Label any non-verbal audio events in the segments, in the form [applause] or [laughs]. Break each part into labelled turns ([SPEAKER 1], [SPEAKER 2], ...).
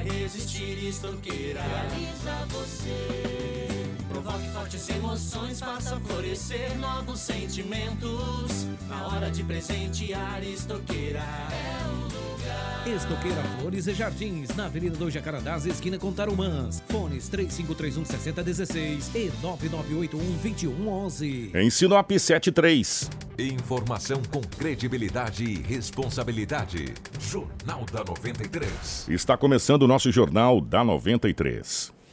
[SPEAKER 1] vai resistir, estoqueira. Realiza você. Provoque fortes emoções, faça florescer novos sentimentos. Na hora de presentear, estoqueira. É o.
[SPEAKER 2] Estoqueira Flores e Jardins, na Avenida do Jacarandás, esquina com Tarumãs. Fones 3531 6016 e 9981 2111.
[SPEAKER 3] Em Sinop 73.
[SPEAKER 4] Informação com credibilidade e responsabilidade. Jornal da 93.
[SPEAKER 3] Está começando o nosso Jornal da 93.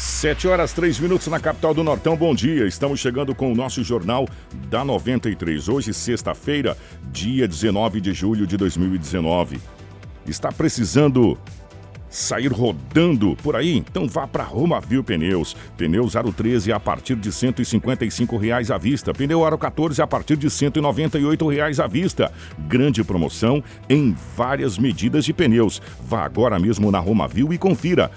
[SPEAKER 3] 7 horas 3 minutos na capital do Nortão. Bom dia. Estamos chegando com o nosso jornal da 93. Hoje, sexta-feira, dia 19 de julho de 2019. Está precisando sair rodando por aí? Então vá para Romavil Pneus. Pneus Aro 13 a partir de 155 reais à vista. Pneu Aro 14 a partir de 198 reais à vista. Grande promoção em várias medidas de pneus. Vá agora mesmo na Romavil e confira.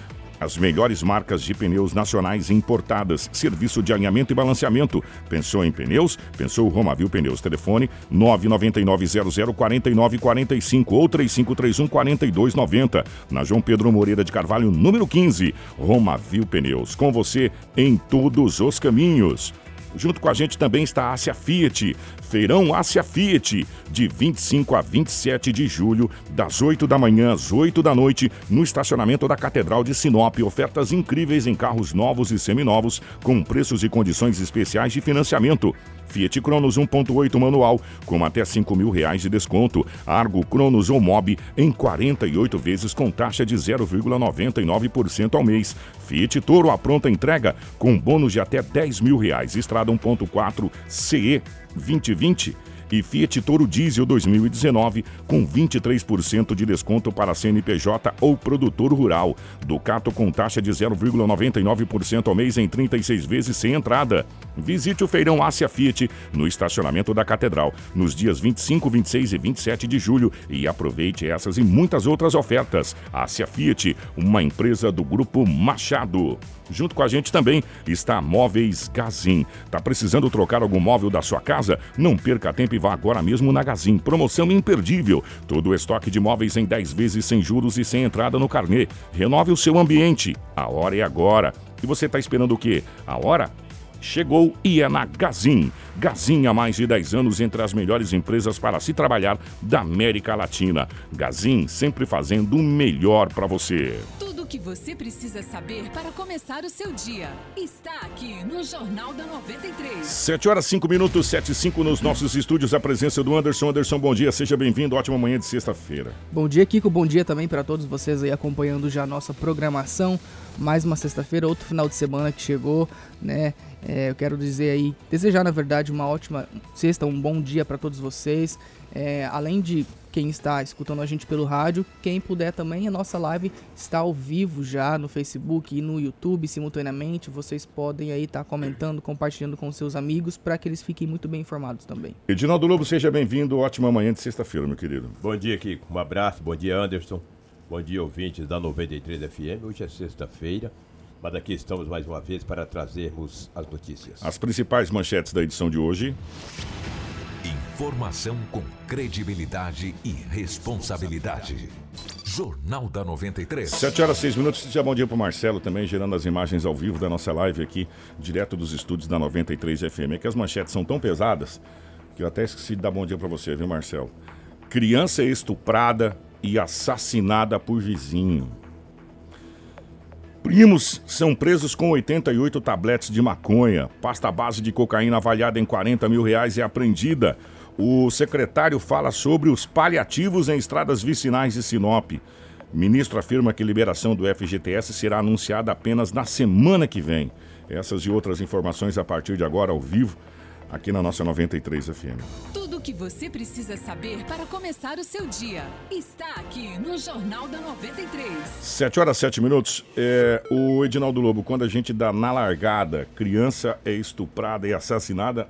[SPEAKER 3] As melhores marcas de pneus nacionais importadas. Serviço de alinhamento e balanceamento. Pensou em pneus? Pensou Romavil Pneus. Telefone 999004945 ou 35314290. Na João Pedro Moreira de Carvalho, número 15. Romavil Pneus. Com você em todos os caminhos. Junto com a gente também está a Ásia Fiat. Feirão Ásia Fiat, de 25 a 27 de julho, das 8 da manhã às 8 da noite, no estacionamento da Catedral de Sinop. Ofertas incríveis em carros novos e seminovos, com preços e condições especiais de financiamento. Fiat Cronos 1.8 manual, com até 5 mil reais de desconto. Argo Cronos ou Mob em 48 vezes com taxa de 0,99% ao mês. Fiat Toro a pronta entrega com bônus de até 10 mil reais. Estrada 1.4 CE 2020 e Fiat Toro Diesel 2019 com 23% de desconto para CNPJ ou produtor rural. Ducato com taxa de 0,99% ao mês em 36 vezes sem entrada. Visite o feirão Ásia Fiat no estacionamento da Catedral nos dias 25, 26 e 27 de julho e aproveite essas e muitas outras ofertas. Ásia Fiat, uma empresa do grupo Machado. Junto com a gente também está Móveis Gazin. Tá precisando trocar algum móvel da sua casa? Não perca tempo e vá agora mesmo na Gazin. Promoção imperdível. Todo o estoque de móveis em 10 vezes sem juros e sem entrada no carnê. Renove o seu ambiente. A hora é agora. E você está esperando o quê? A hora chegou e é na Gazin. Gazin há mais de 10 anos entre as melhores empresas para se trabalhar da América Latina. Gazin sempre fazendo o melhor para você.
[SPEAKER 5] Que você precisa saber para começar o seu dia está aqui no Jornal da 93.
[SPEAKER 3] 7 horas 5 minutos, 7 e 5 nos nossos estúdios. A presença do Anderson. Anderson, bom dia, seja bem-vindo. Ótima manhã de sexta-feira.
[SPEAKER 6] Bom dia, Kiko. Bom dia também para todos vocês aí acompanhando já a nossa programação. Mais uma sexta-feira, outro final de semana que chegou, né? É, eu quero dizer aí, desejar na verdade uma ótima sexta, um bom dia para todos vocês. É, além de quem está escutando a gente pelo rádio, quem puder também, a nossa live está ao vivo já no Facebook e no YouTube simultaneamente. Vocês podem aí estar comentando, compartilhando com seus amigos para que eles fiquem muito bem informados também.
[SPEAKER 3] Edinaldo Lobo, seja bem-vindo. Ótima manhã de sexta-feira, meu querido.
[SPEAKER 7] Bom dia, Kiko. Um abraço. Bom dia, Anderson. Bom dia, ouvintes da 93 FM. Hoje é sexta-feira, mas aqui estamos mais uma vez para trazermos as notícias.
[SPEAKER 3] As principais manchetes da edição de hoje.
[SPEAKER 4] Informação com credibilidade e responsabilidade. Jornal da 93.
[SPEAKER 3] 7 horas 6 minutos. Seja bom dia para Marcelo também, gerando as imagens ao vivo da nossa live aqui, direto dos estúdios da 93 FM. É que as manchetes são tão pesadas que eu até esqueci de dar bom dia para você, viu, Marcelo? Criança estuprada e assassinada por vizinho. Primos são presos com 88 tabletes de maconha. Pasta base de cocaína avaliada em 40 mil reais é apreendida. O secretário fala sobre os paliativos em estradas vicinais de Sinop. Ministro afirma que liberação do FGTS será anunciada apenas na semana que vem. Essas e outras informações a partir de agora ao vivo aqui na nossa 93 FM.
[SPEAKER 5] Tudo o que você precisa saber para começar o seu dia está aqui no Jornal da 93.
[SPEAKER 3] 7 horas 7 minutos. É, o Edinaldo Lobo, quando a gente dá na largada, criança é estuprada e assassinada,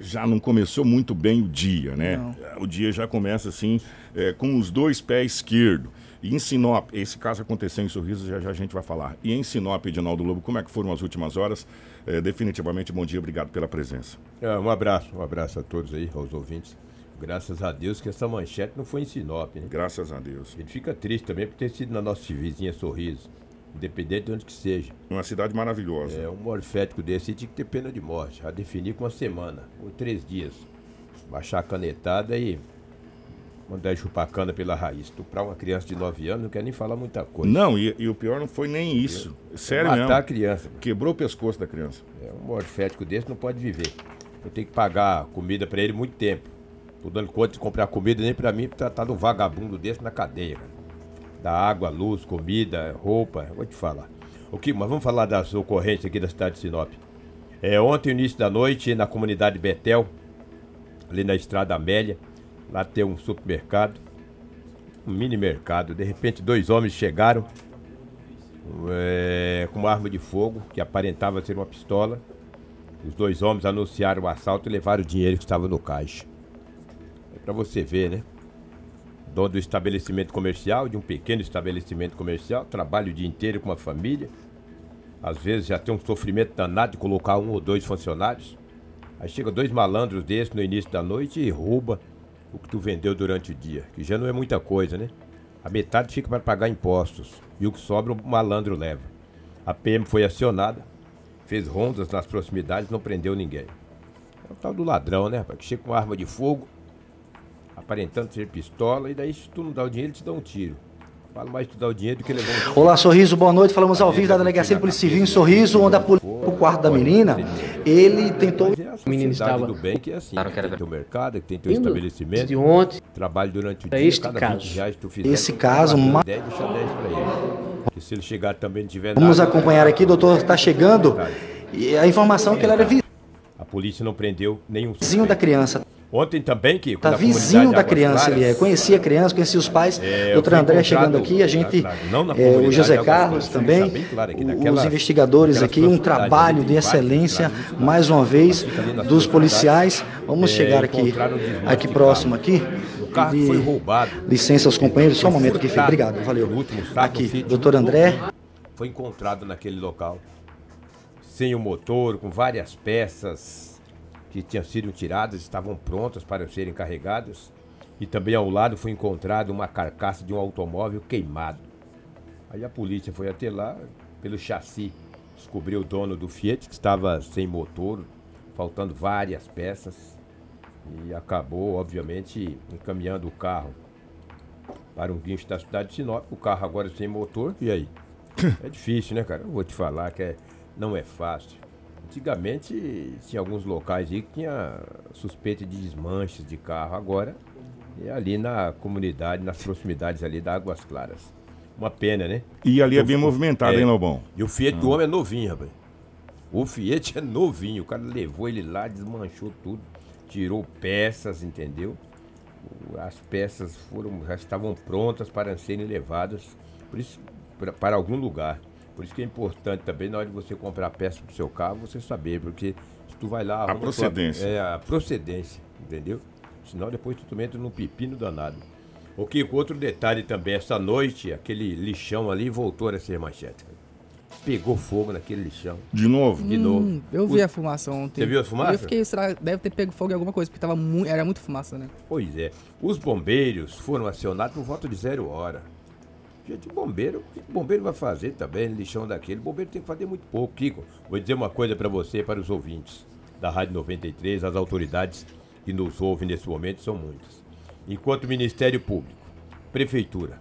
[SPEAKER 3] já não começou muito bem o dia, né?
[SPEAKER 6] Não.
[SPEAKER 3] O dia já começa assim, é, com os dois pés esquerdos. E em Sinop, esse caso aconteceu em Sorriso, já já a gente vai falar. E em Sinop, Edinaldo Lobo, como é que foram as últimas horas? É, definitivamente, bom dia, obrigado pela presença.
[SPEAKER 7] É, um abraço, um abraço a todos aí, aos ouvintes. Graças a Deus que essa manchete não foi em Sinop, né?
[SPEAKER 3] Graças a Deus.
[SPEAKER 7] Ele fica triste também por ter sido na nossa vizinha Sorriso, independente de onde que seja.
[SPEAKER 3] Uma cidade maravilhosa.
[SPEAKER 7] É, um morfético desse tinha que ter pena de morte, a definir com uma semana, ou três dias. Baixar a canetada e mandar chupar a cana pela raiz. Estuprar uma criança de 9 anos não quer nem falar muita coisa.
[SPEAKER 3] Não, e, e o pior não foi nem isso. Sério
[SPEAKER 7] Matar a
[SPEAKER 3] mesmo.
[SPEAKER 7] criança.
[SPEAKER 3] Quebrou o pescoço da criança.
[SPEAKER 7] É, um morfético desse não pode viver. Eu tenho que pagar comida pra ele muito tempo. Tô dando conta de comprar comida nem pra mim, pra tratar de um vagabundo desse na cadeia, cara. Da água, luz, comida, roupa, vou te falar. O que, mas vamos falar das ocorrências aqui da cidade de Sinop. É, ontem, início da noite, na comunidade Betel, ali na Estrada Amélia, lá tem um supermercado, um mini mercado. De repente, dois homens chegaram é, com uma arma de fogo, que aparentava ser uma pistola. Os dois homens anunciaram o assalto e levaram o dinheiro que estava no caixa. É pra você ver, né? Dono do estabelecimento comercial, de um pequeno estabelecimento comercial, trabalha o dia inteiro com uma família. Às vezes já tem um sofrimento danado de colocar um ou dois funcionários. Aí chega dois malandros desses no início da noite e rouba o que tu vendeu durante o dia, que já não é muita coisa, né? A metade fica para pagar impostos e o que sobra o malandro leva. A PM foi acionada, fez rondas nas proximidades, não prendeu ninguém. É o tal do ladrão, né, rapaz? Que chega com arma de fogo, aparentando ser pistola, e daí se tu não dá o dinheiro, ele te dá um tiro. Fala mais tu dá o dinheiro do que levar um tiro.
[SPEAKER 8] Olá, Sorriso, boa noite. Falamos ao vivo da Delegacia de Polícia Civil em Sorriso, onde a polícia pro quarto da menina, ele tentou...
[SPEAKER 7] É a
[SPEAKER 9] O menino estava-
[SPEAKER 7] do bem que é assim, que tem teu mercado, que tem teu estabelecimento,
[SPEAKER 9] de ontem,
[SPEAKER 7] trabalho durante o dia,
[SPEAKER 9] este
[SPEAKER 7] cada
[SPEAKER 9] caso.
[SPEAKER 7] 20 reais que tu fizer,
[SPEAKER 8] Esse caso,
[SPEAKER 7] paga
[SPEAKER 8] ma-
[SPEAKER 7] 10, deixa 10 pra ele. Que se ele chegar também não tiver
[SPEAKER 8] Vamos
[SPEAKER 7] nada,
[SPEAKER 8] acompanhar aqui, doutor está chegando, e a informação é que ele era
[SPEAKER 7] A polícia não prendeu nenhum
[SPEAKER 8] vizinho da criança.
[SPEAKER 7] Ontem também, que
[SPEAKER 8] Tá
[SPEAKER 7] a
[SPEAKER 8] vizinho da criança, ele é. Conhecia a criança, conhecia os pais.
[SPEAKER 7] É,
[SPEAKER 8] Doutor André chegando aqui, a gente,
[SPEAKER 7] na- na-
[SPEAKER 8] é, o José Carlos também,
[SPEAKER 7] claro aqui,
[SPEAKER 8] os investigadores aqui, um trabalho
[SPEAKER 7] ali,
[SPEAKER 8] de excelência, mais uma vez,
[SPEAKER 7] ali
[SPEAKER 8] dos policiais. Vamos
[SPEAKER 7] É,
[SPEAKER 8] chegar aqui, aqui próximo, aqui.
[SPEAKER 7] O carro que
[SPEAKER 8] De-
[SPEAKER 7] foi roubado.
[SPEAKER 8] Licença aos companheiros, só um momento aqui. Obrigado, valeu. Aqui, doutor
[SPEAKER 7] do
[SPEAKER 8] André.
[SPEAKER 7] Foi encontrado naquele local. Sem o motor, com várias peças que tinham sido tiradas, estavam prontas para serem carregadas. E também ao lado foi encontrado uma carcaça de um automóvel queimado. Aí a polícia foi até lá, pelo chassi, descobriu o dono do Fiat, que estava sem motor, faltando várias peças. E acabou, obviamente, encaminhando o carro para um guincho da cidade de Sinop. O carro agora sem motor, e aí? [laughs] É difícil, né, cara? Eu vou te falar que é- não é fácil. Antigamente tinha alguns locais aí que tinha suspeita de desmanches de carro. Agora é ali na comunidade, nas proximidades ali da Águas Claras. Uma pena, né?
[SPEAKER 3] E ali é bem movimentado,
[SPEAKER 7] é.
[SPEAKER 3] hein, Lobão?
[SPEAKER 7] E o Fiat do homem é novinho, rapaz. O Fiat é novinho. O cara levou ele lá, desmanchou tudo, tirou peças, entendeu? As peças foram, já estavam prontas para serem levadas isso, pra- para algum lugar. Por isso que é importante também, na hora de você comprar peça para o seu carro, você saber, porque se tu vai lá... tua-
[SPEAKER 3] procedência.
[SPEAKER 7] é, a procedência, entendeu? Senão depois tu entra num pepino danado. O Kiko, outro detalhe também, essa noite, aquele lixão ali voltou a ser manchete. Pegou fogo naquele lixão.
[SPEAKER 3] De novo?
[SPEAKER 7] De novo.
[SPEAKER 6] Hum, eu vi a fumaça ontem.
[SPEAKER 7] Você viu a fumaça?
[SPEAKER 6] Eu fiquei, será, deve ter pego fogo em alguma coisa, porque tava mu era muito fumaça, né?
[SPEAKER 7] Pois é. Os bombeiros foram acionados por volta de zero hora. Gente, bombeiro, o que o bombeiro vai fazer também, lixão daquele? O bombeiro tem que fazer muito pouco. Kiko, vou dizer uma coisa para você e para os ouvintes da Rádio 93, as autoridades que nos ouvem nesse momento são muitas. Enquanto Ministério Público, Prefeitura,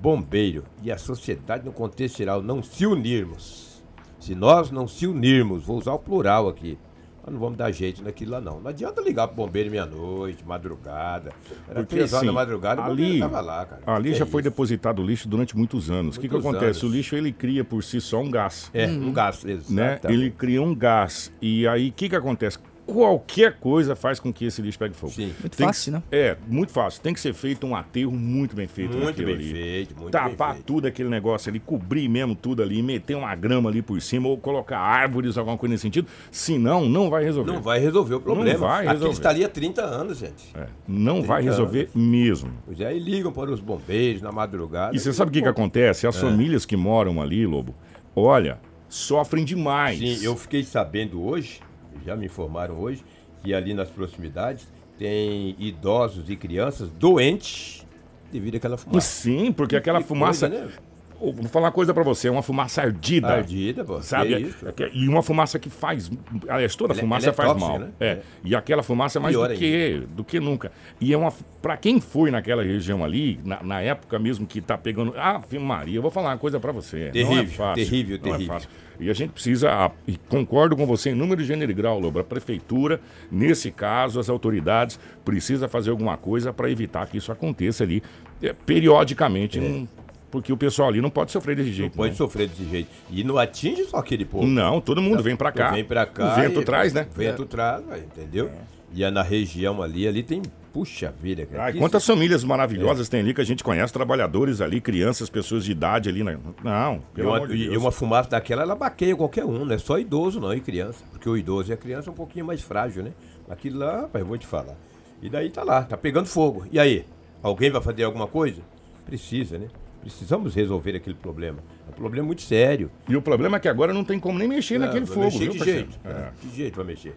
[SPEAKER 7] Bombeiro e a sociedade no contexto geral não se unirmos, se nós não se unirmos, vou usar o plural aqui, nós não vamos dar jeito naquilo lá não. Não adianta ligar pro bombeiro meia-noite, madrugada. Era
[SPEAKER 3] Porque
[SPEAKER 7] três horas
[SPEAKER 3] assim,
[SPEAKER 7] da madrugada, o
[SPEAKER 3] ali,
[SPEAKER 7] tava lá, cara.
[SPEAKER 3] ali
[SPEAKER 7] Que
[SPEAKER 3] já
[SPEAKER 7] é
[SPEAKER 3] foi
[SPEAKER 7] isso?
[SPEAKER 3] depositado lixo durante muitos anos. O que, que acontece?
[SPEAKER 7] anos.
[SPEAKER 3] O lixo ele cria por si só um gás.
[SPEAKER 7] É, um gás,
[SPEAKER 3] Né? Ele cria um gás. E aí, o que, que acontece? Qualquer coisa faz com que esse lixo pegue fogo.
[SPEAKER 7] Sim.
[SPEAKER 6] Muito
[SPEAKER 3] Tem
[SPEAKER 6] fácil,
[SPEAKER 3] que,
[SPEAKER 6] né?
[SPEAKER 3] É, muito fácil. Tem que ser feito um aterro muito bem feito
[SPEAKER 7] Muito bem
[SPEAKER 3] ali.
[SPEAKER 7] feito, muito
[SPEAKER 3] Tapar
[SPEAKER 7] bem feito.
[SPEAKER 3] tudo aquele negócio ali, cobrir mesmo tudo ali, meter uma grama ali por cima ou colocar árvores, alguma coisa nesse sentido. Senão, não vai resolver.
[SPEAKER 7] Não vai resolver o problema.
[SPEAKER 3] vai
[SPEAKER 7] Aquilo
[SPEAKER 3] resolver.
[SPEAKER 7] está ali há 30 anos, gente.
[SPEAKER 3] É, não vai
[SPEAKER 7] 30
[SPEAKER 3] resolver mesmo.
[SPEAKER 7] Pois é, aí ligam para os bombeiros na madrugada.
[SPEAKER 3] E você sabe o que, que acontece? As famílias que moram ali, Lobo, olha, sofrem demais.
[SPEAKER 7] Sim, eu fiquei sabendo hoje, já me informaram hoje, que ali nas proximidades tem idosos e crianças doentes devido àquela fumaça.
[SPEAKER 3] Sim, porque aquela
[SPEAKER 7] Que
[SPEAKER 3] fumaça.
[SPEAKER 7] coisa, né?
[SPEAKER 3] Vou falar uma coisa pra você, é uma fumaça ardida.
[SPEAKER 7] Ardida, pô.
[SPEAKER 3] Sabe? É- é e uma fumaça que faz. Aliás, toda
[SPEAKER 7] é-
[SPEAKER 3] fumaça
[SPEAKER 7] é
[SPEAKER 3] faz mal.
[SPEAKER 7] né?
[SPEAKER 3] É.
[SPEAKER 7] É.
[SPEAKER 3] E aquela fumaça é mais
[SPEAKER 7] Pior
[SPEAKER 3] do que, do que nunca. E é uma. Pra quem foi naquela região ali, na, na época mesmo que tá pegando. Ah, Maria, eu vou falar uma coisa pra você. não é
[SPEAKER 7] Terrível,
[SPEAKER 3] fácil.
[SPEAKER 7] terrível,
[SPEAKER 3] não
[SPEAKER 7] terrível.
[SPEAKER 3] É fácil. E a gente precisa, ah, e concordo com você em número, gênero e grau, Lobo, a prefeitura, nesse caso, as autoridades, precisa fazer alguma coisa para evitar que isso aconteça ali eh, periodicamente, num- porque o pessoal ali não pode sofrer desse jeito.
[SPEAKER 7] É. Pode
[SPEAKER 3] não.
[SPEAKER 7] sofrer desse jeito. E não atinge só aquele povo.
[SPEAKER 3] Não, todo mundo vem pra cá.
[SPEAKER 7] Vem pra cá.
[SPEAKER 3] O vento
[SPEAKER 7] e-
[SPEAKER 3] traz, né?
[SPEAKER 7] O vento traz, vai, entendeu? E é na região ali, ali tem. Puxa vida, cara.
[SPEAKER 3] Ai, quantas
[SPEAKER 7] isso-
[SPEAKER 3] famílias maravilhosas tem ali que a gente conhece, trabalhadores ali, crianças, pessoas de idade ali. Né? Não,
[SPEAKER 7] E
[SPEAKER 3] pelo
[SPEAKER 7] uma,
[SPEAKER 3] amor de
[SPEAKER 7] e uma fumaça daquela, ela baqueia qualquer um, não é só idoso não, e criança. Porque o idoso e a criança é um pouquinho mais frágil, né? Aquilo lá, rapaz, eu vou te falar. E daí tá lá, tá pegando fogo. E aí? Alguém vai fazer alguma coisa? Precisa, né? Precisamos resolver aquele problema. É um problema muito sério.
[SPEAKER 3] E o problema é que agora não tem como nem mexer naquele
[SPEAKER 7] vai
[SPEAKER 3] fogo,
[SPEAKER 7] mexer
[SPEAKER 3] viu,
[SPEAKER 7] de
[SPEAKER 3] parceiro?
[SPEAKER 7] jeito.
[SPEAKER 3] É.
[SPEAKER 7] De jeito vai mexer.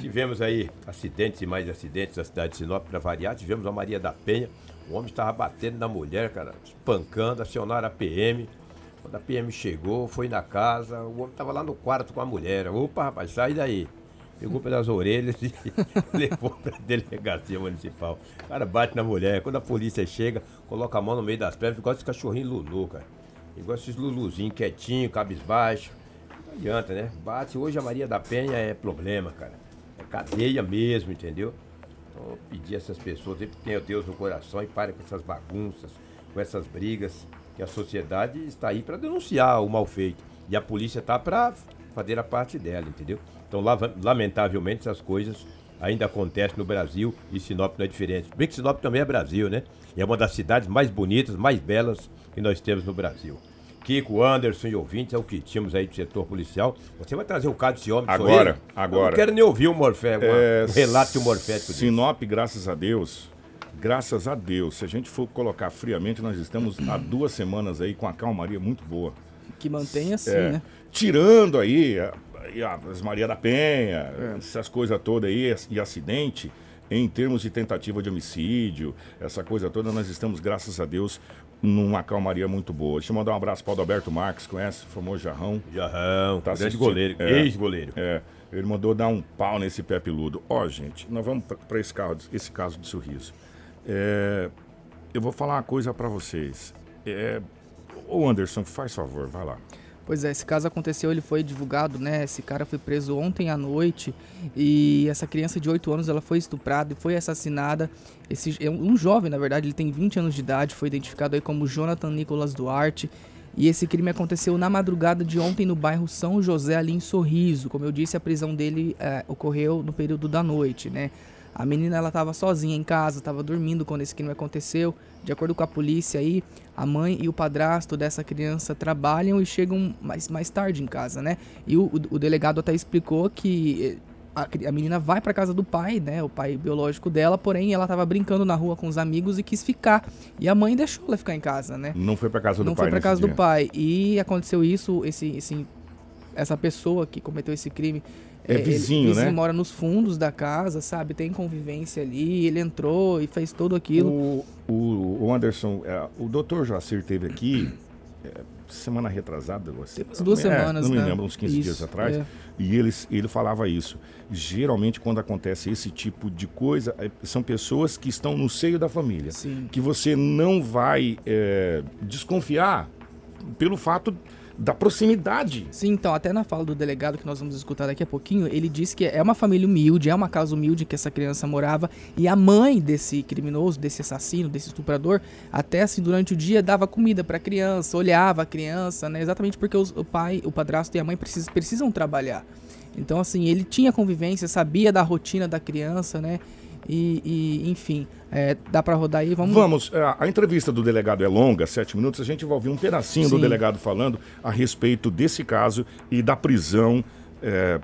[SPEAKER 7] Tivemos aí acidentes e mais acidentes na cidade de Sinop para variar. Tivemos a Maria da Penha. O homem estava batendo na mulher, cara, espancando, acionaram a PM. Quando a PM chegou, foi na casa, o homem estava lá no quarto com a mulher. Opa, rapaz, sai daí. Pegou pelas orelhas e [laughs] levou para a delegacia municipal. O cara bate na mulher. Quando a polícia chega, coloca a mão no meio das pernas, igual esse cachorrinho Lulu, cara. Igual esses Luluzinhos quietinho, cabisbaixo. Não adianta, né? Bate. Hoje a Maria da Penha é problema, cara. É cadeia mesmo, entendeu? Então eu pedi a essas pessoas que tenham Deus no coração e parem com essas bagunças, com essas brigas, que a sociedade está aí para denunciar o mal feito. E a polícia está para fazer a parte dela, entendeu? Então, lamentavelmente, essas coisas ainda acontecem no Brasil e Sinop não é diferente. Bem que Sinop também é Brasil, né? E é uma das cidades mais bonitas, mais belas que nós temos no Brasil. Kiko, Anderson e ouvintes, é o que tínhamos aí do setor policial. Você vai trazer o caso desse homem?
[SPEAKER 3] Agora, agora.
[SPEAKER 7] Eu não quero nem ouvir o Morfé,
[SPEAKER 3] É,
[SPEAKER 7] um relato de morfético.
[SPEAKER 3] Sinop, graças a Deus, graças a Deus, se a gente for colocar friamente, nós estamos há duas semanas aí com a calmaria muito boa.
[SPEAKER 6] Que mantenha assim,
[SPEAKER 3] É,
[SPEAKER 6] né?
[SPEAKER 3] Tirando aí a- as Maria da Penha,
[SPEAKER 6] É.
[SPEAKER 3] essas coisas todas aí, e acidente, em termos de tentativa de homicídio, essa coisa toda, nós estamos, graças a Deus, numa calmaria muito boa. Deixa eu mandar um abraço para o Alberto Marques, conhece? O famoso Jarrão.
[SPEAKER 7] Jarrão,
[SPEAKER 3] Tá
[SPEAKER 7] grande goleiro,
[SPEAKER 3] É.
[SPEAKER 7] ex-goleiro.
[SPEAKER 3] É, ele mandou dar um pau nesse pé peludo. Ó, gente, nós vamos para esse, caso- esse caso de sorriso. É, eu vou falar uma coisa para vocês. É, ô Anderson, faz favor, vai lá.
[SPEAKER 6] Pois é, esse caso aconteceu, ele foi divulgado, né? Esse cara foi preso ontem à noite e essa criança de 8 anos, ela foi estuprada e foi assassinada. Esse é um jovem, na verdade, ele tem 20 anos de idade, foi identificado aí como Jonathan Nicolas Duarte. E esse crime aconteceu na madrugada de ontem no bairro São José, ali em Sorriso. Como eu disse, a prisão dele eh, ocorreu no período da noite, né? A menina ela estava sozinha em casa, estava dormindo quando esse crime aconteceu. De acordo com a polícia aí, a mãe e o padrasto dessa criança trabalham e chegam mais, mais tarde em casa, né? E o, o- delegado até explicou que eh, a, a menina vai para casa do pai, né? O pai biológico dela, porém ela estava brincando na rua com os amigos e quis ficar. E a mãe deixou ela ficar em casa, né?
[SPEAKER 3] Não foi para casa do
[SPEAKER 6] Não
[SPEAKER 3] pai
[SPEAKER 6] foi para casa do
[SPEAKER 3] dia.
[SPEAKER 6] pai. E aconteceu isso, esse, esse, essa pessoa que cometeu esse crime.
[SPEAKER 3] É
[SPEAKER 6] ele-
[SPEAKER 3] vizinho, né?
[SPEAKER 6] mora nos fundos da casa, sabe? Tem convivência ali. Ele entrou e fez tudo aquilo.
[SPEAKER 3] O, o, o Anderson, é, o doutor Joacir teve aqui é, semana retrasada. Você,
[SPEAKER 6] duas
[SPEAKER 3] é,
[SPEAKER 6] semanas,
[SPEAKER 3] Não me
[SPEAKER 6] né?
[SPEAKER 3] lembro, uns 15 dias
[SPEAKER 6] Isso,
[SPEAKER 3] atrás.
[SPEAKER 6] é.
[SPEAKER 3] E ele, ele falava isso. Geralmente, quando acontece esse tipo de coisa, é, são pessoas que estão no seio da família.
[SPEAKER 6] Sim.
[SPEAKER 3] Que você não vai é, desconfiar pelo fato da proximidade.
[SPEAKER 6] Sim, então, até na fala do delegado que nós vamos escutar daqui a pouquinho, ele disse que é uma família humilde, é uma casa humilde que essa criança morava, e a mãe desse criminoso, desse assassino, desse estuprador, até assim, durante o dia dava comida pra criança, olhava a criança, né? Exatamente porque os, o pai, o padrasto e a mãe precisam, precisam trabalhar. Então, assim, ele tinha convivência, sabia da rotina da criança, né? E, e enfim, é, dá para rodar aí? Vamos.
[SPEAKER 3] Vamos. A, a, entrevista do delegado é longa, sete minutos. A gente vai ouvir um pedacinho Sim. do delegado falando a respeito desse caso e da prisão, é,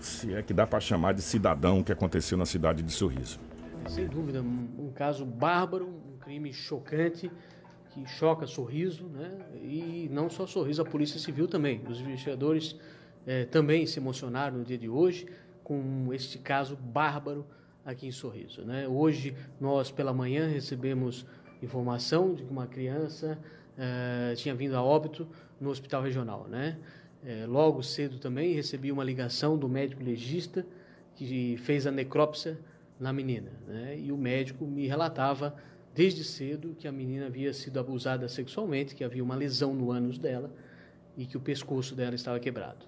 [SPEAKER 3] se é que dá para chamar de cidadão que aconteceu na cidade de Sorriso.
[SPEAKER 9] Sem dúvida, um, um caso bárbaro, um crime chocante que choca Sorriso, né? E não só Sorriso, a Polícia Civil também. Os investigadores é, também se emocionaram no dia de hoje com este caso bárbaro aqui em Sorriso. Né? Hoje, nós pela manhã recebemos informação de que uma criança eh, tinha vindo a óbito no hospital regional. Né? Eh, logo cedo também recebi uma ligação do médico legista que fez a necrópsia na menina. Né? E o médico me relatava desde cedo que a menina havia sido abusada sexualmente, que havia uma lesão no ânus dela e que o pescoço dela estava quebrado.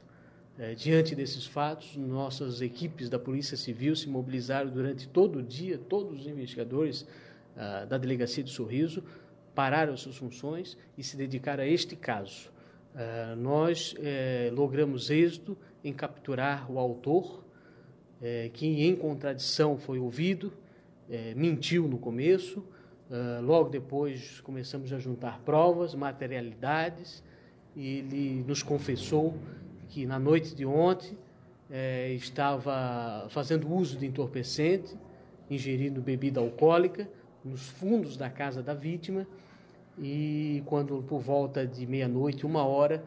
[SPEAKER 9] É, diante desses fatos, nossas equipes da Polícia Civil se mobilizaram durante todo o dia, todos os investigadores ah, da Delegacia de Sorriso pararam suas funções e se dedicaram a este caso. Ah, nós eh, logramos êxito em capturar o autor, eh, que em contradição foi ouvido, eh, mentiu no começo, ah, logo depois começamos a juntar provas, materialidades, e ele nos confessou que na noite de ontem é, estava fazendo uso de entorpecente, ingerindo bebida alcoólica nos fundos da casa da vítima e quando por volta de meia-noite, uma hora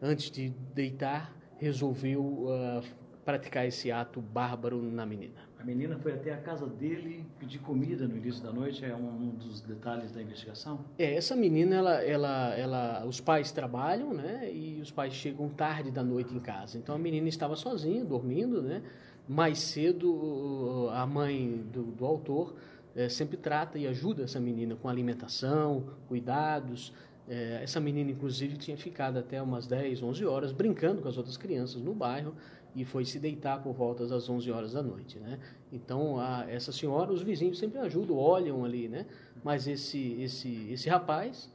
[SPEAKER 9] antes de deitar, resolveu uh, praticar esse ato bárbaro na menina.
[SPEAKER 10] A menina foi até a casa dele pedir comida no início da noite, é um, dos detalhes da investigação?
[SPEAKER 9] É, essa menina, ela, ela, ela, os pais trabalham, né, e os pais chegam tarde da noite em casa. Então a menina estava sozinha, dormindo, né, mais cedo a mãe do, do autor é, sempre trata e ajuda essa menina com alimentação, cuidados, é, essa menina, inclusive, tinha ficado até umas 10, 11 horas brincando com as outras crianças no bairro e foi se deitar por volta das 11 horas da noite, né? Então, a, essa senhora, os vizinhos sempre ajudam, olham ali, né? Mas esse, esse, esse rapaz,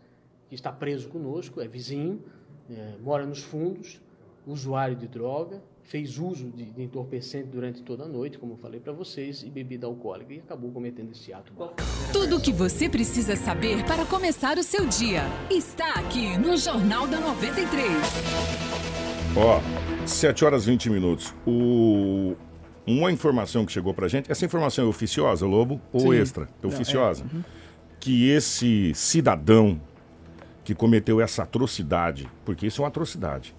[SPEAKER 9] que está preso conosco, é vizinho, é, mora nos fundos, usuário de droga, fez uso de, de entorpecente durante toda a noite, como eu falei para vocês, e bebida alcoólica, e acabou cometendo esse ato.
[SPEAKER 5] Tudo o que você precisa saber para começar o seu dia está aqui no Jornal da 93.
[SPEAKER 3] Ó, 7 horas e 20 minutos. O... Uma informação que chegou pra gente, essa informação é oficiosa, Lobo, ou Sim. extra? É oficiosa. Não, é. Uhum. Que esse cidadão que cometeu essa atrocidade, porque isso é uma atrocidade,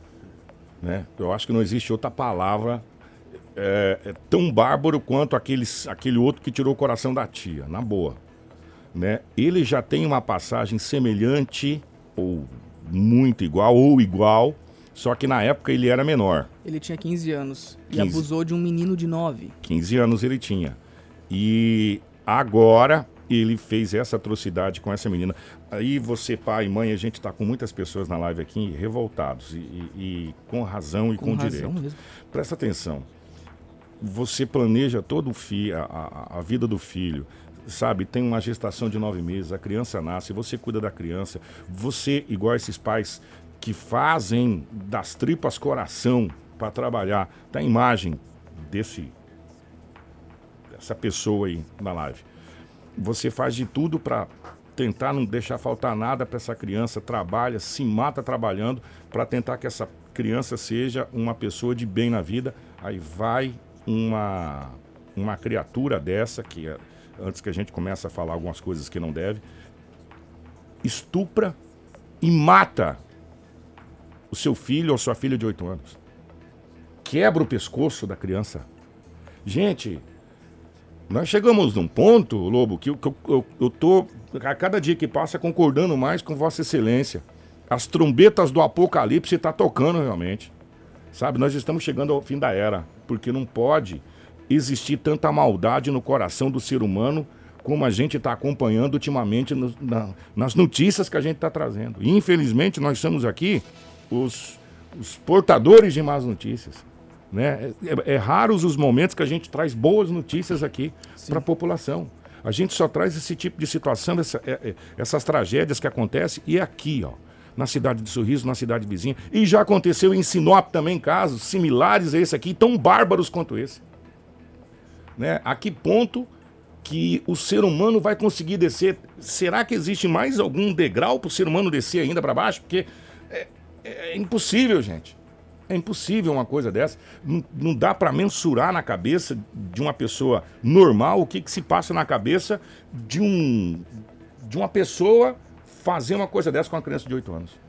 [SPEAKER 3] né? Eu acho que não existe outra palavra é, é tão bárbaro quanto aquele, aquele outro que tirou o coração da tia, na boa. Né? Ele já tem uma passagem semelhante, ou muito igual, ou igual, só que na época ele era menor.
[SPEAKER 6] Ele tinha 15 anos 15. e abusou de um menino de 9.
[SPEAKER 3] 15 anos ele tinha. E agora ele fez essa atrocidade com essa menina. Aí você, pai e mãe, a gente está com muitas pessoas na live aqui revoltados e, e, e com razão e com, com direito. Mesmo. Presta atenção. Você planeja todo o fi, a, a, a vida do filho, sabe, tem uma gestação de nove meses, a criança nasce, você cuida da criança, você, igual esses pais que fazem das tripas coração para trabalhar. Tá a imagem desse dessa pessoa aí na live. Você faz de tudo para tentar não deixar faltar nada para essa criança, trabalha, se mata trabalhando para tentar que essa criança seja uma pessoa de bem na vida. Aí vai uma uma criatura dessa que é, antes que a gente comece a falar algumas coisas que não deve, estupra e mata o seu filho ou sua filha de 8 anos. Quebra o pescoço da criança. Gente, nós chegamos num ponto, Lobo, que, eu, eu, eu tô a cada dia que passa concordando mais com Vossa Excelência. As trombetas do apocalipse está tocando realmente. Sabe, nós estamos chegando ao fim da era, porque não pode existir tanta maldade no coração do ser humano como a gente está acompanhando ultimamente no, na, nas notícias que a gente está trazendo. E, infelizmente, nós estamos aqui os os portadores de más notícias. Né? É, é, é raros os momentos que a gente traz boas notícias aqui para a população. A gente só traz esse tipo de situação, essa, é, é, essas tragédias que acontecem, e é aqui, ó, na cidade de Sorriso, na cidade vizinha. E já aconteceu em Sinop também casos similares a esse aqui, tão bárbaros quanto esse. Né? A que ponto que o ser humano vai conseguir descer? Será que existe mais algum degrau para o ser humano descer ainda para baixo? Porque é, é impossível, gente. É impossível uma coisa dessa. Não, não dá para mensurar na cabeça de uma pessoa normal o que, que se passa na cabeça de um de uma pessoa fazer uma coisa dessa com uma criança de 8 anos.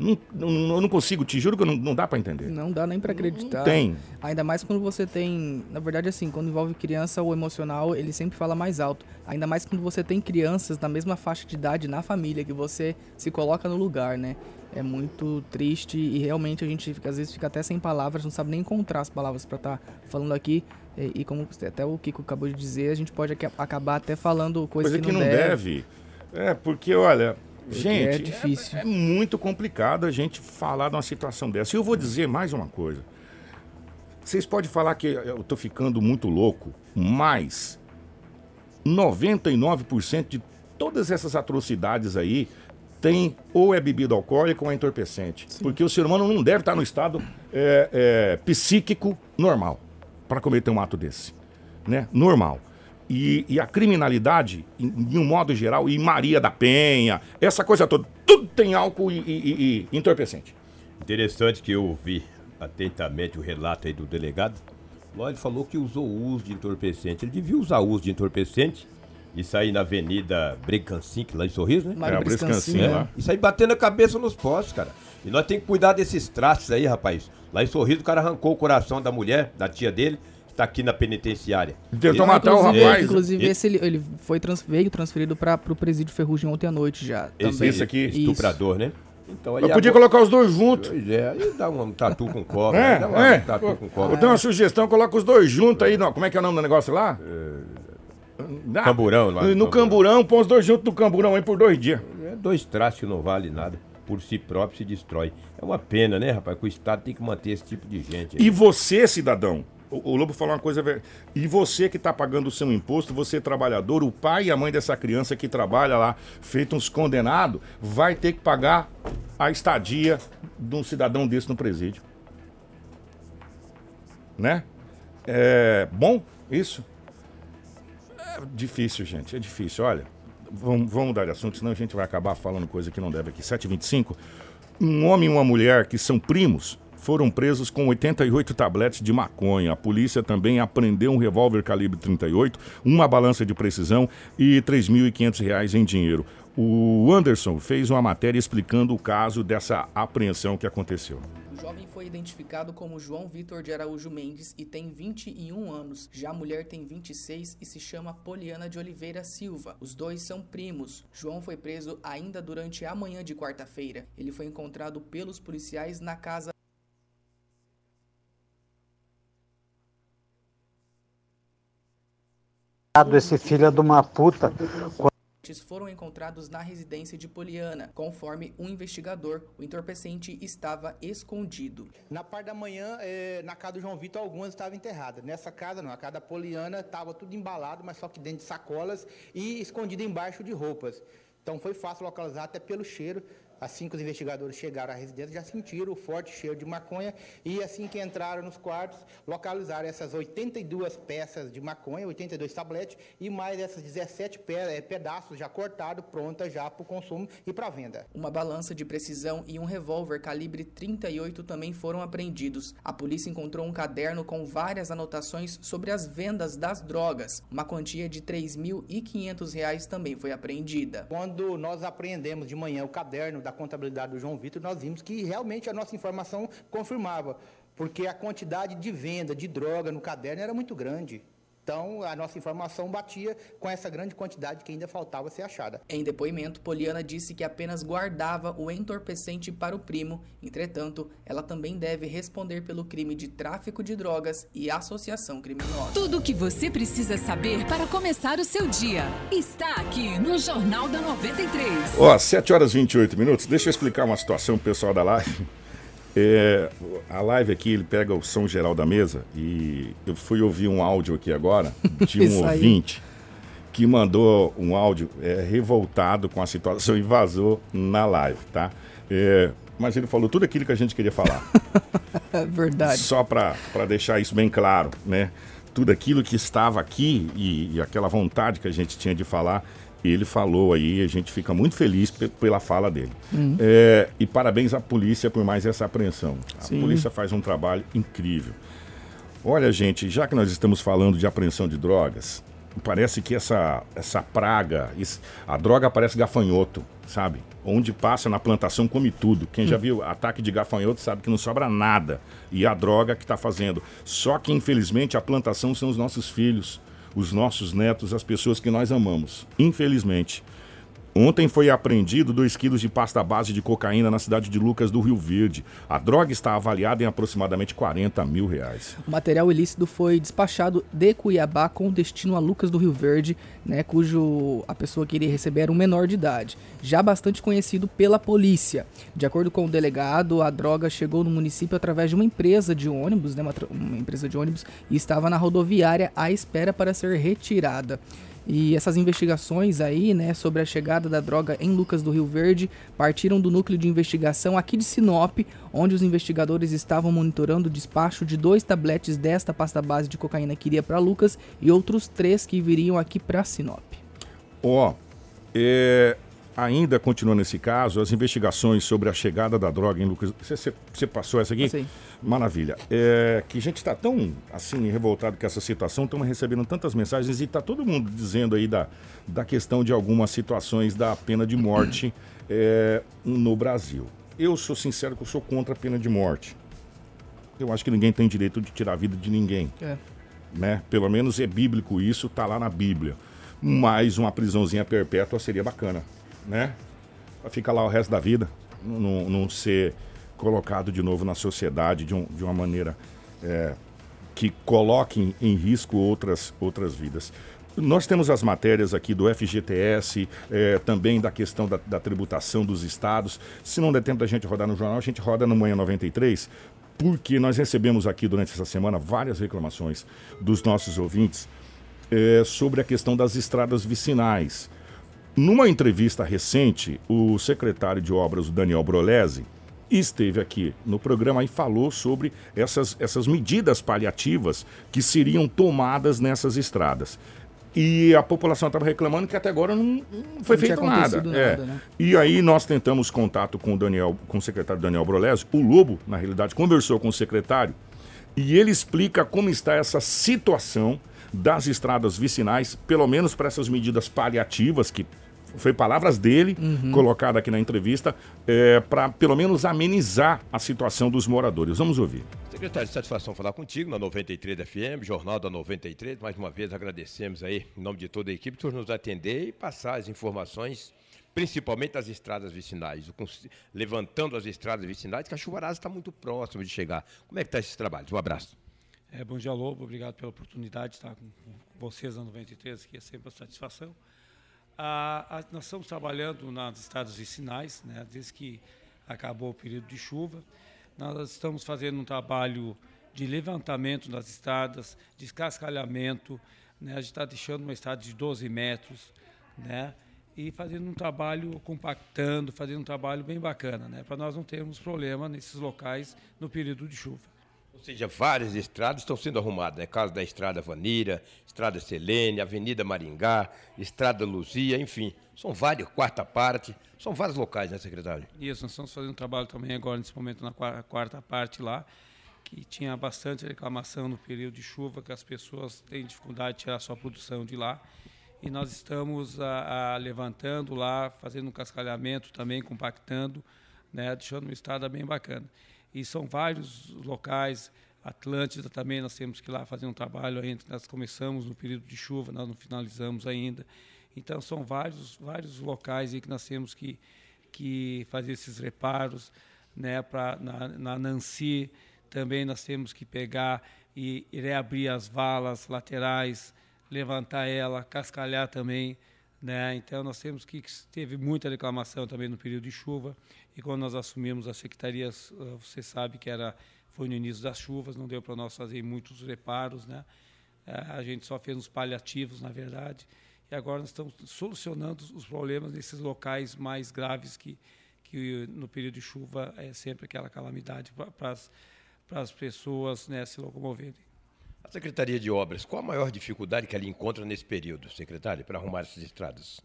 [SPEAKER 3] Não, não, eu não consigo, te juro que não, não dá para entender.
[SPEAKER 6] Não dá nem para acreditar.
[SPEAKER 3] Não tem.
[SPEAKER 6] Ainda mais quando você tem. Na verdade, assim, quando envolve criança, o emocional ele sempre fala mais alto. Ainda mais quando você tem crianças na mesma faixa de idade na família, que você se coloca no lugar, né? É muito triste e realmente a gente fica, às vezes fica até sem palavras, não sabe nem encontrar as palavras para estar tá falando aqui. E, e, como até o Kiko acabou de dizer, a gente pode acabar até falando coisa,
[SPEAKER 3] coisa
[SPEAKER 6] que, não,
[SPEAKER 3] que não
[SPEAKER 6] deve.
[SPEAKER 3] deve. É, porque olha, Gente,
[SPEAKER 6] é difícil.
[SPEAKER 3] É, é, muito complicado a gente falar de uma situação dessa. E eu vou dizer mais uma coisa. Vocês podem falar que eu tô ficando muito louco, mas 99% de todas essas atrocidades aí tem ou é bebida alcoólica ou é entorpecente. Sim. Porque o ser humano não deve estar no estado é, é, psíquico normal para cometer um ato desse. Né? Normal. E, e a criminalidade, em, em, um modo geral, e Maria da Penha, essa coisa toda, tudo tem álcool e, e, e entorpecente.
[SPEAKER 7] Interessante que eu ouvi atentamente o relato aí do delegado. Ele falou que usou o uso de entorpecente. Ele devia usar o uso de entorpecente e sair na Avenida Brecancin, lá em Sorriso, né?
[SPEAKER 3] Mário é, Brecancin, é.
[SPEAKER 7] lá. E sair batendo a cabeça nos postes, cara. E nós temos que cuidar desses traços aí, rapaz. Lá em Sorriso, o cara arrancou o coração da mulher, da tia dele, está aqui na penitenciária.
[SPEAKER 3] Tentou matar o rapaz.
[SPEAKER 6] Inclusive, ele, esse, ele, ele foi trans, veio transferido para o presídio Ferrugem ontem à noite já.
[SPEAKER 7] Esse, esse aqui? Estuprador, né?
[SPEAKER 3] Então, eu podia agora... colocar os dois juntos.
[SPEAKER 7] Pois é, aí dá um tatu com cobra.
[SPEAKER 3] É,
[SPEAKER 7] dá
[SPEAKER 3] um é. tatu com cobra. Eu tenho uma sugestão, coloca os dois juntos aí. Não, como é que é o nome do negócio lá? É...
[SPEAKER 7] Camburão.
[SPEAKER 3] Lá, no, no camburão, põe os dois juntos no camburão aí por dois dias.
[SPEAKER 7] É dois traços que não vale nada. Por si próprio se destrói. É uma pena, né, rapaz? Que o Estado tem que manter esse tipo de gente. Aí.
[SPEAKER 3] E você, cidadão? O, Lobo falou uma coisa. E você que está pagando o seu imposto, você é trabalhador, o pai e a mãe dessa criança que trabalha lá, feito uns condenados, vai ter que pagar a estadia de um cidadão desse no presídio. Né? É bom isso? É difícil, gente, é difícil. Olha, vamos, vamos mudar de assunto, senão a gente vai acabar falando coisa que não deve aqui. 7h25. Um homem e uma mulher que são primos foram presos com 88 tabletes de maconha. A polícia também apreendeu um revólver calibre 38, uma balança de precisão e R$ 3.500 em dinheiro. O Anderson fez uma matéria explicando o caso dessa apreensão que aconteceu.
[SPEAKER 6] O jovem foi identificado como João Vitor de Araújo Mendes e tem 21 anos. Já a mulher tem 26 e se chama Poliana de Oliveira Silva. Os dois são primos. João foi preso ainda durante a manhã de quarta-feira. Ele foi encontrado pelos policiais na casa
[SPEAKER 11] esse filho de uma puta.
[SPEAKER 6] Foram encontrados na residência de Poliana. Conforme um investigador, o entorpecente estava escondido.
[SPEAKER 12] Na parte da manhã, é, na casa do João Vitor, algumas estavam enterradas. Nessa casa, não. A casa da Poliana estava tudo embalado, mas só que dentro de sacolas e escondido embaixo de roupas. Então foi fácil localizar até pelo cheiro. Assim que os investigadores chegaram à residência, já sentiram o forte cheiro de maconha e assim que entraram nos quartos, localizaram essas 82 peças de maconha, 82 tabletes e mais essas 17 eh, pedaços já cortados, prontas já para o consumo e para venda.
[SPEAKER 6] Uma balança de precisão e um revólver calibre 38 também foram apreendidos. A polícia encontrou um caderno com várias anotações sobre as vendas das drogas. Uma quantia de R$ 3.500 também foi apreendida.
[SPEAKER 12] Quando nós apreendemos de manhã o caderno da da contabilidade do João Vitor, nós vimos que realmente a nossa informação confirmava, porque a quantidade de venda de droga no caderno era muito grande. Então, a nossa informação batia com essa grande quantidade que ainda faltava ser achada.
[SPEAKER 6] Em depoimento, Poliana disse que apenas guardava o entorpecente para o primo. Entretanto, ela também deve responder pelo crime de tráfico de drogas e associação criminosa.
[SPEAKER 5] Tudo o que você precisa saber para começar o seu dia está aqui no Jornal da 93.
[SPEAKER 3] Ó, oh, 7 horas e 28 minutos. Deixa eu explicar uma situação pro pessoal da live. É, a live aqui, ele pega o som geral da mesa e eu fui ouvir um áudio aqui agora de um [laughs] ouvinte que mandou um áudio é, revoltado com a situação e vazou na live, tá? É, mas ele falou tudo aquilo que a gente queria falar. [laughs]
[SPEAKER 6] É verdade.
[SPEAKER 3] Só para deixar isso bem claro, né? Tudo aquilo que estava aqui e, e aquela vontade que a gente tinha de falar, ele falou aí, a gente fica muito feliz pe- pela fala dele.
[SPEAKER 6] Uhum.
[SPEAKER 3] É, e parabéns à polícia por mais essa apreensão. A
[SPEAKER 6] Sim.
[SPEAKER 3] polícia faz um trabalho incrível. Olha, gente, já que nós estamos falando de apreensão de drogas, parece que essa, essa praga, a droga parece gafanhoto, sabe? Onde passa na plantação come tudo. Quem já
[SPEAKER 6] Hum.
[SPEAKER 3] viu ataque de gafanhoto sabe que não sobra nada. E a droga que está fazendo. Só que, infelizmente, a plantação são os nossos filhos, os nossos netos, as pessoas que nós amamos. Infelizmente. Ontem foi apreendido 2 quilos de pasta base de cocaína na cidade de Lucas do Rio Verde. A droga está avaliada em aproximadamente 40 mil reais.
[SPEAKER 6] O material ilícito foi despachado de Cuiabá com destino a Lucas do Rio Verde, né, cujo a pessoa que iria receber era um menor de idade, já bastante conhecido pela polícia. De acordo com o delegado, a droga chegou no município através de uma empresa de ônibus, né, uma, uma empresa de ônibus, e estava na rodoviária à espera para ser retirada. E essas investigações aí, né, sobre a chegada da droga em Lucas do Rio Verde, partiram do núcleo de investigação aqui de Sinop, onde os investigadores estavam monitorando o despacho de dois tabletes desta pasta base de cocaína que iria para Lucas e outros três que viriam aqui para Sinop.
[SPEAKER 3] Ó, é, ainda continuando nesse caso, as investigações sobre a chegada da droga em Lucas. Você- passou essa aqui?
[SPEAKER 6] Passei.
[SPEAKER 3] Maravilha. É, que a gente está tão assim revoltado com essa situação, estamos recebendo tantas mensagens e está todo mundo dizendo aí da, da questão de algumas situações da pena de morte é, no Brasil. Eu sou sincero que eu sou contra a pena de morte. Eu acho que ninguém tem direito de tirar a vida de ninguém
[SPEAKER 6] É.
[SPEAKER 3] né? Pelo menos é bíblico isso, tá lá na Bíblia. Mas uma prisãozinha perpétua seria bacana, né? Pra ficar lá o resto da vida, não, não ser colocado de novo na sociedade de, um- de uma maneira é, que coloque em, em risco outras, outras vidas. Nós temos as matérias aqui do FGTS, é, também da questão da, da tributação dos estados. Se não der tempo da gente rodar no jornal, a gente roda no Manhã 93, porque nós recebemos aqui durante essa semana várias reclamações dos nossos ouvintes é, sobre a questão das estradas vicinais. Numa entrevista recente, o secretário de obras, o Daniel Brolese, esteve aqui no programa e falou sobre essas, essas medidas paliativas que seriam tomadas nessas estradas. E a população estava reclamando que até agora não, não foi
[SPEAKER 6] Não
[SPEAKER 3] feito nada. É.
[SPEAKER 6] nada, né?
[SPEAKER 3] E aí nós tentamos contato com o Daniel, com o secretário Daniel Brolese. O Lobo, na realidade, conversou com o secretário e ele explica como está essa situação das estradas vicinais, pelo menos para essas medidas paliativas que foi palavras dele,
[SPEAKER 6] Uhum.
[SPEAKER 3] colocada aqui na entrevista, para pelo menos amenizar a situação dos moradores. Vamos ouvir.
[SPEAKER 7] Secretário, satisfação falar contigo na 93 FM, Jornal da 93. Mais uma vez agradecemos aí, em nome de toda a equipe, por nos atender e passar as informações, principalmente das estradas vicinais, levantando as estradas vicinais, que a chuvarada está muito próxima de chegar. Como é que está esses trabalhos? Um abraço.
[SPEAKER 13] É, bom dia, Lobo. Obrigado pela oportunidade de estar com, com vocês na 93, que é sempre uma satisfação. Ah, ah, nós estamos trabalhando nas estradas vicinais, né, desde que acabou o período de chuva. Nós estamos fazendo um trabalho de levantamento das estradas, descascalhamento. Né, a gente está deixando uma estrada de 12 metros, né, e fazendo um trabalho compactando, fazendo um trabalho bem bacana, né, para nós não termos problema nesses locais no período de chuva.
[SPEAKER 7] Ou seja, várias estradas estão sendo arrumadas, né? Caso da Estrada Vanira, Estrada Selene, Avenida Maringá, Estrada Luzia, enfim. São vários, quarta parte, são vários locais, né, secretário?
[SPEAKER 13] Isso, nós estamos fazendo trabalho também agora, nesse momento, na qua- quarta parte lá, que tinha bastante reclamação no período de chuva, que as pessoas têm dificuldade de tirar sua produção de lá. E nós estamos a, a levantando lá, fazendo um cascalhamento também, compactando, né, deixando uma estrada bem bacana. E são vários locais, Atlântida também, nós temos que ir lá fazer um trabalho ainda, nós começamos no período de chuva, nós não finalizamos ainda. Então são vários, vários locais aí que nós temos que, que fazer esses reparos, né, pra, na, na Nancy também nós temos que pegar e reabrir as valas laterais, levantar ela, cascalhar também, Né? Então, nós temos que teve muita reclamação também no período de chuva. E quando nós assumimos as secretarias, ah, você sabe que era foi no início das chuvas, não deu para nós fazer muitos reparos, né? Ah, a gente só fez uns paliativos, na verdade. E agora nós estamos solucionando os problemas nesses locais mais graves que, que no período de chuva é sempre aquela calamidade para as pessoas né, se locomoverem.
[SPEAKER 7] A Secretaria de Obras, qual a maior dificuldade que ela encontra nesse período, secretário, para arrumar essas estradas?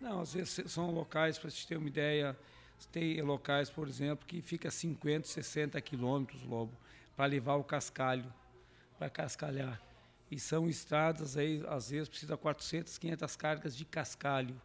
[SPEAKER 13] Não, às vezes são locais, para você ter uma ideia, tem locais, por exemplo, que fica 50, 60 quilômetros, Lobo, para levar o cascalho, para cascalhar. E são estradas aí, às vezes, precisa 400, 500 cargas de cascalho,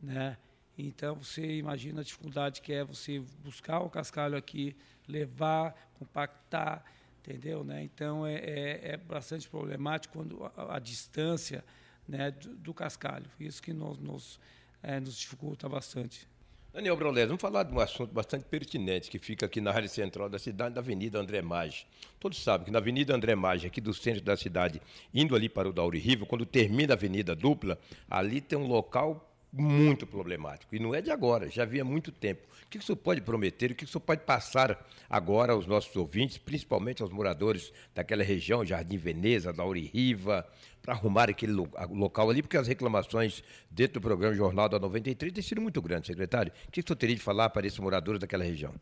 [SPEAKER 13] né? Então, você imagina a dificuldade que é você buscar o cascalho aqui, levar, compactar, entendeu? Né? Então é, é, é, bastante problemático quando a, a distância né, do, do, cascalho. Isso que nos, nos, é, nos dificulta bastante.
[SPEAKER 7] Daniel Brolés, vamos falar de um assunto bastante pertinente que fica aqui na área central da cidade, na Avenida André Maggi. Todos sabem que na Avenida André Maggi, aqui do centro da cidade, indo ali para o Dauri Rivo, quando termina a Avenida Dupla, ali tem um local muito problemático. E não é de agora, já havia muito tempo. O que o senhor pode prometer, o que o senhor pode passar agora aos nossos ouvintes, principalmente aos moradores daquela região, Jardim Veneza, da Riva, para arrumar aquele local ali, porque as reclamações dentro do programa Jornal da 93 têm sido muito grandes, secretário. O que o senhor teria de falar para esses moradores daquela região?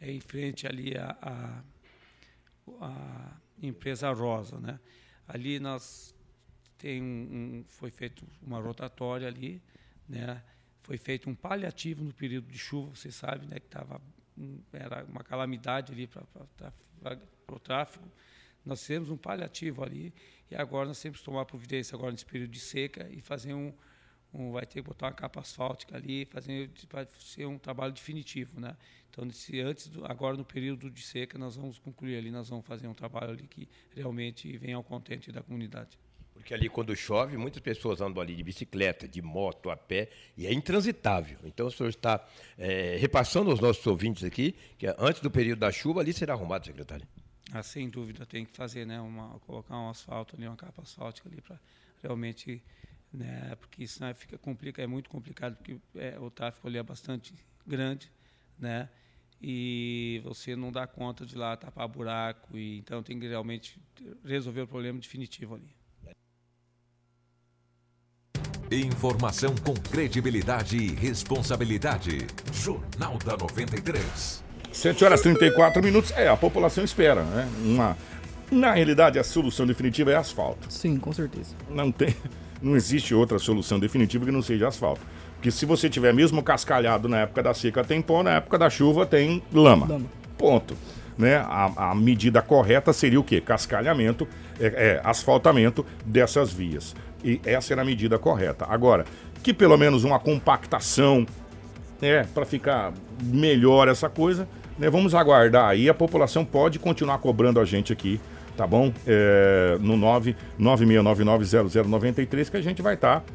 [SPEAKER 13] É em frente ali a, a, a empresa Rosa, né? Ali nós tem um, foi feito uma rotatória ali, né? Foi feito um paliativo no período de chuva, você sabe, né, que tava, era uma calamidade ali para o tráfego. Nós fizemos um paliativo ali e agora nós temos que tomar providência agora nesse período de seca e fazer um, um vai ter que botar uma capa asfáltica ali, fazer vai ser um trabalho definitivo, né? Então, antes do, agora no período de seca nós vamos concluir ali, nós vamos fazer um trabalho ali que realmente venha ao contente da comunidade.
[SPEAKER 7] Porque ali quando chove, muitas pessoas andam ali de bicicleta, de moto, a pé, e é intransitável. Então o senhor está é, repassando aos nossos ouvintes aqui que antes do período da chuva ali será arrumado, secretário.
[SPEAKER 13] Ah, sem dúvida, tem que fazer, né, uma, colocar um asfalto ali, uma capa asfáltica ali para realmente, né, porque senão fica complica, é muito complicado porque é, o tráfego ali é bastante grande, né, e você não dá conta de lá tapar buraco e então tem que realmente resolver o problema definitivo ali.
[SPEAKER 4] Informação com credibilidade e responsabilidade. Jornal da 93.
[SPEAKER 3] 7 horas e 34 minutos. É, a população espera, né? Uma, na realidade, a solução definitiva é asfalto.
[SPEAKER 6] Sim, com certeza.
[SPEAKER 3] Não tem, não existe outra solução definitiva que não seja asfalto. Porque se você tiver mesmo cascalhado na época da seca tem pó, na época da chuva tem lama. lama. Ponto. Né? A, a, medida correta seria o quê? Cascalhamento, é, é, asfaltamento dessas vias. E essa era a medida correta. Agora, que pelo menos uma compactação, né, para ficar melhor essa coisa, né, vamos aguardar aí. A população pode continuar cobrando a gente aqui, tá bom? É, no 996990093 que a gente vai estar tá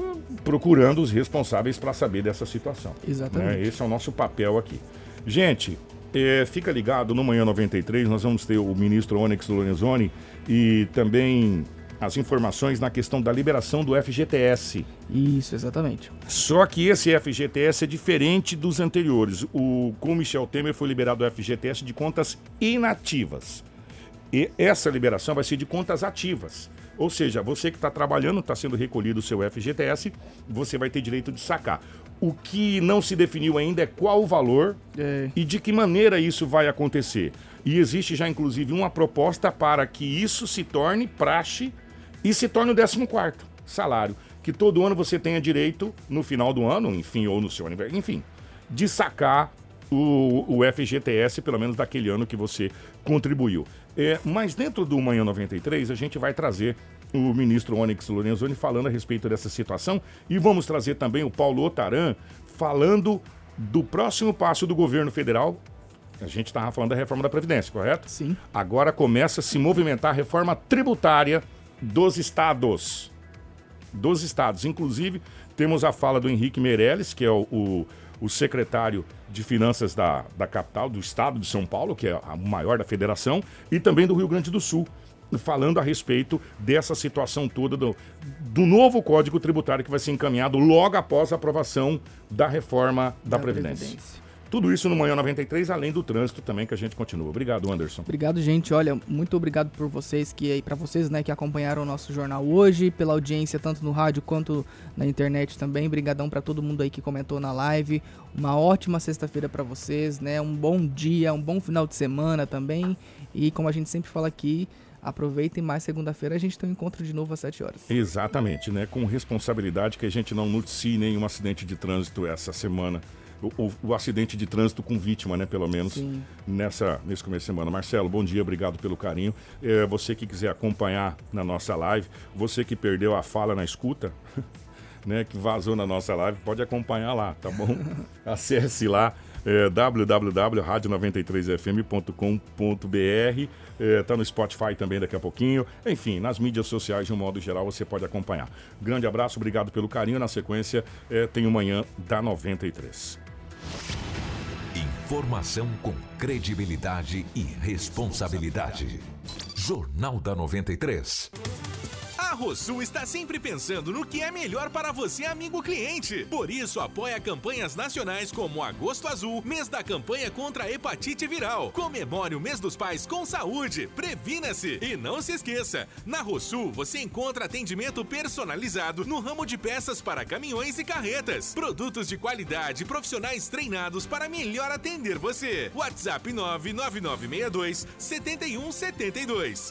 [SPEAKER 3] hum, procurando os responsáveis para saber dessa situação.
[SPEAKER 6] Exatamente.
[SPEAKER 3] Né? Esse é o nosso papel aqui. Gente, é, fica ligado, no Manhã 93 nós vamos ter o ministro Onyx Lorenzoni e também as informações na questão da liberação do FGTS.
[SPEAKER 6] Isso, exatamente.
[SPEAKER 3] Só que esse FGTS é diferente dos anteriores. O, com Michel Temer foi liberado o FGTS de contas inativas. E essa liberação vai ser de contas ativas. Ou seja, você que está trabalhando, está sendo recolhido o seu FGTS, você vai ter direito de sacar. O que não se definiu ainda é qual o valor é. e de que maneira isso vai acontecer. E existe já, inclusive, uma proposta para que isso se torne praxe e se torne o 14 salário, que todo ano você tenha direito, no final do ano, enfim, ou no seu aniversário, enfim, de sacar o, o FGTS, pelo menos daquele ano que você contribuiu. É, mas dentro do Manhã 93, a gente vai trazer o ministro Onyx Lorenzoni falando a respeito dessa situação e vamos trazer também o Paulo Otaran falando do próximo passo do governo federal. A gente estava falando da reforma da Previdência, correto?
[SPEAKER 6] Sim.
[SPEAKER 3] Agora começa a se movimentar a reforma tributária dos estados. Dos estados. Inclusive, temos a fala do Henrique Meirelles, que é o, o, o secretário de Finanças da, da capital, do estado de São Paulo, que é o maior da federação, e também do Rio Grande do Sul. falando a respeito dessa situação toda do, do novo Código Tributário que vai ser encaminhado logo após a aprovação da reforma da, da Previdência. Previdência. Tudo isso no Manhã 93, além do trânsito também que a gente continua. Obrigado, Anderson.
[SPEAKER 6] Obrigado, gente. Olha, muito obrigado por vocês que para vocês, né, que acompanharam o nosso jornal hoje, pela audiência tanto no rádio quanto na internet também. Obrigadão para todo mundo aí que comentou na live. Uma ótima sexta-feira para vocês, né? Um bom dia, um bom final de semana também. E como a gente sempre fala aqui, aproveitem mais segunda-feira, a gente tem um encontro de novo às 7 horas.
[SPEAKER 3] Exatamente, né? Com responsabilidade que a gente não noticie nenhum acidente de trânsito essa semana o, o, acidente de trânsito com vítima, né? Pelo menos nessa, nesse começo de semana. Marcelo, bom dia, obrigado pelo carinho. É, você que quiser acompanhar na nossa live, você que perdeu a fala na escuta, [laughs] né? Que vazou na nossa live, pode acompanhar lá, tá bom? [laughs] Acesse lá é, www.radio93fm.com.br. É, tá no Spotify também daqui a pouquinho. Enfim, nas mídias sociais, de um modo geral, você pode acompanhar. Grande abraço, obrigado pelo carinho. Na sequência, é, tem o Manhã da 93.
[SPEAKER 4] Informação com credibilidade e responsabilidade. Jornal da 93.
[SPEAKER 14] A Rosul está sempre pensando no que é melhor para você, amigo cliente. Por isso, apoia campanhas nacionais como Agosto Azul, mês da campanha contra a hepatite viral. Comemore o mês dos pais com saúde. Previna-se. E não se esqueça, na Rosul você encontra atendimento personalizado no ramo de peças para caminhões e carretas. Produtos de qualidade profissionais treinados para melhor atender você. WhatsApp 99962 7172.